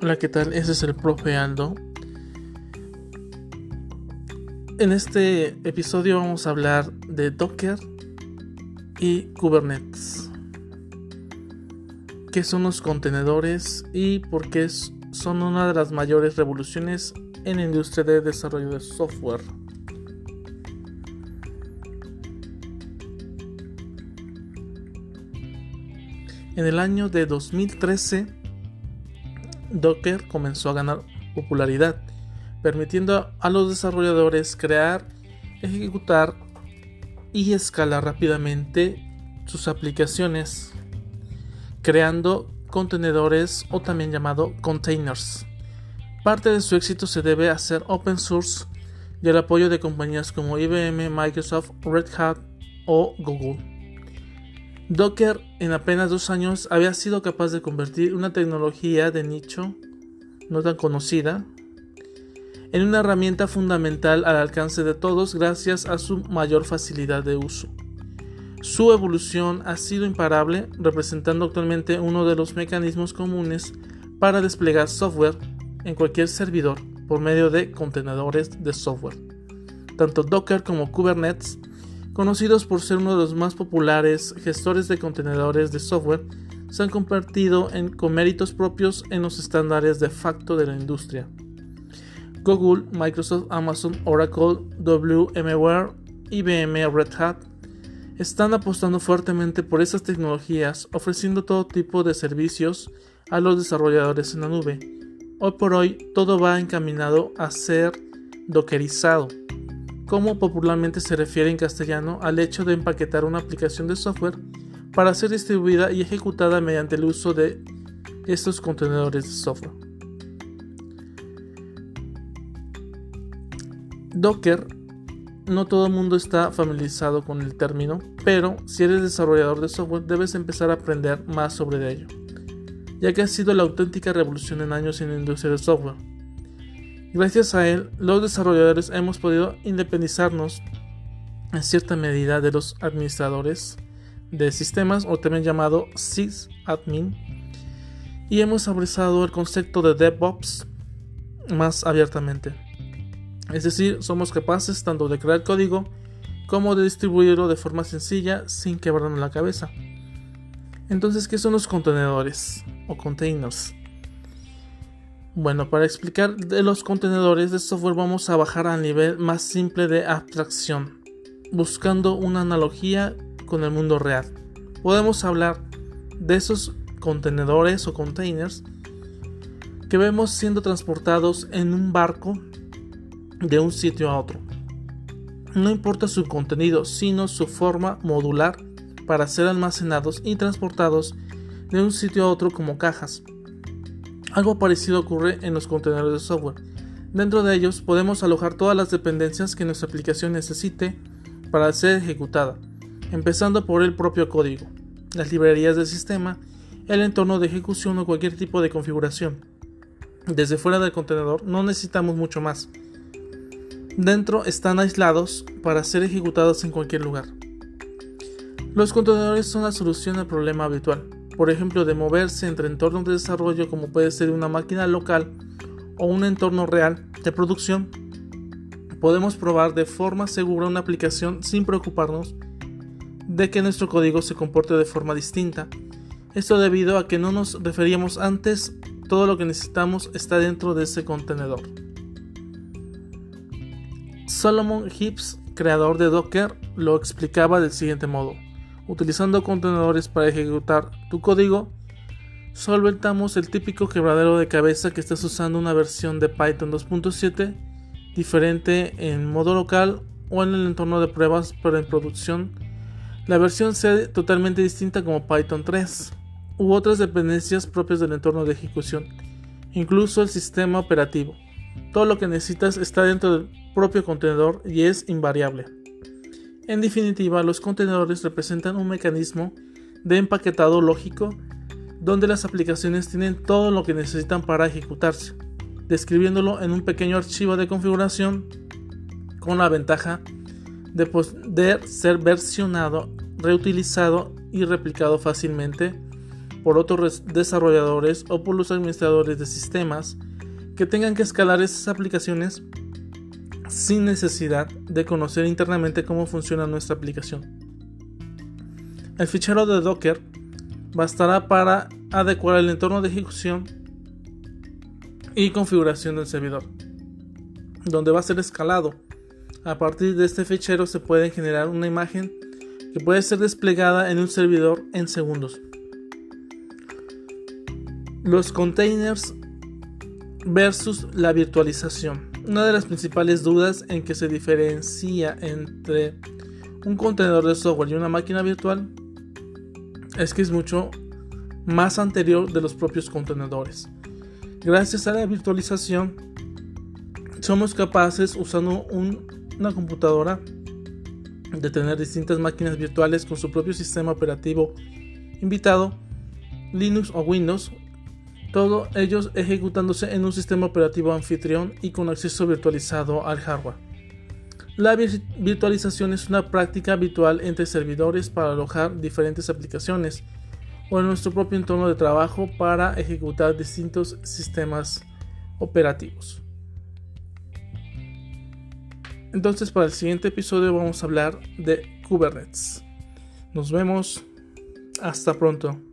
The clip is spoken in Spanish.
Hola, ¿qué tal? Ese es el profe Aldo. En este episodio vamos a hablar de Docker y Kubernetes. ¿Qué son los contenedores y por qué son una de las mayores revoluciones en la industria de desarrollo de software? En el año de 2013, Docker comenzó a ganar popularidad, permitiendo a los desarrolladores crear, ejecutar y escalar rápidamente sus aplicaciones, creando contenedores o también llamado containers. Parte de su éxito se debe a ser open source y el apoyo de compañías como IBM, Microsoft, Red Hat o Google. Docker en apenas dos años había sido capaz de convertir una tecnología de nicho no tan conocida en una herramienta fundamental al alcance de todos gracias a su mayor facilidad de uso. Su evolución ha sido imparable, representando actualmente uno de los mecanismos comunes para desplegar software en cualquier servidor por medio de contenedores de software. Tanto Docker como Kubernetes conocidos por ser uno de los más populares gestores de contenedores de software, se han convertido en, con méritos propios en los estándares de facto de la industria. Google, Microsoft, Amazon, Oracle, VMware, IBM, Red Hat están apostando fuertemente por esas tecnologías, ofreciendo todo tipo de servicios a los desarrolladores en la nube. Hoy por hoy todo va encaminado a ser dockerizado como popularmente se refiere en castellano al hecho de empaquetar una aplicación de software para ser distribuida y ejecutada mediante el uso de estos contenedores de software. Docker, no todo el mundo está familiarizado con el término, pero si eres desarrollador de software debes empezar a aprender más sobre ello, ya que ha sido la auténtica revolución en años en la industria del software. Gracias a él, los desarrolladores hemos podido independizarnos en cierta medida de los administradores de sistemas o también llamado sysadmin y hemos abrazado el concepto de DevOps más abiertamente. Es decir, somos capaces tanto de crear código como de distribuirlo de forma sencilla sin quebrarnos la cabeza. Entonces, ¿qué son los contenedores o containers? Bueno, para explicar de los contenedores de software vamos a bajar al nivel más simple de abstracción, buscando una analogía con el mundo real. Podemos hablar de esos contenedores o containers que vemos siendo transportados en un barco de un sitio a otro. No importa su contenido, sino su forma modular para ser almacenados y transportados de un sitio a otro como cajas. Algo parecido ocurre en los contenedores de software. Dentro de ellos podemos alojar todas las dependencias que nuestra aplicación necesite para ser ejecutada, empezando por el propio código, las librerías del sistema, el entorno de ejecución o cualquier tipo de configuración. Desde fuera del contenedor no necesitamos mucho más. Dentro están aislados para ser ejecutados en cualquier lugar. Los contenedores son la solución al problema habitual, por ejemplo, de moverse entre entornos de desarrollo como puede ser una máquina local o un entorno real de producción, podemos probar de forma segura una aplicación sin preocuparnos de que nuestro código se comporte de forma distinta. Esto debido a que no nos referíamos antes, todo lo que necesitamos está dentro de ese contenedor. Solomon Hibbs, creador de Docker, lo explicaba del siguiente modo utilizando contenedores para ejecutar tu código, solventamos el típico quebradero de cabeza que estás usando una versión de Python 2.7 diferente en modo local o en el entorno de pruebas pero en producción. La versión sea totalmente distinta como Python 3 u otras dependencias propias del entorno de ejecución, incluso el sistema operativo. Todo lo que necesitas está dentro del propio contenedor y es invariable. En definitiva, los contenedores representan un mecanismo de empaquetado lógico donde las aplicaciones tienen todo lo que necesitan para ejecutarse, describiéndolo en un pequeño archivo de configuración con la ventaja de poder ser versionado, reutilizado y replicado fácilmente por otros desarrolladores o por los administradores de sistemas que tengan que escalar esas aplicaciones sin necesidad de conocer internamente cómo funciona nuestra aplicación. El fichero de Docker bastará para adecuar el entorno de ejecución y configuración del servidor, donde va a ser escalado. A partir de este fichero se puede generar una imagen que puede ser desplegada en un servidor en segundos. Los containers versus la virtualización. Una de las principales dudas en que se diferencia entre un contenedor de software y una máquina virtual es que es mucho más anterior de los propios contenedores. Gracias a la virtualización, somos capaces, usando una computadora, de tener distintas máquinas virtuales con su propio sistema operativo invitado, Linux o Windows, todos ellos ejecutándose en un sistema operativo anfitrión y con acceso virtualizado al hardware. La virtualización es una práctica habitual entre servidores para alojar diferentes aplicaciones o en nuestro propio entorno de trabajo para ejecutar distintos sistemas operativos. Entonces para el siguiente episodio vamos a hablar de Kubernetes. Nos vemos. Hasta pronto.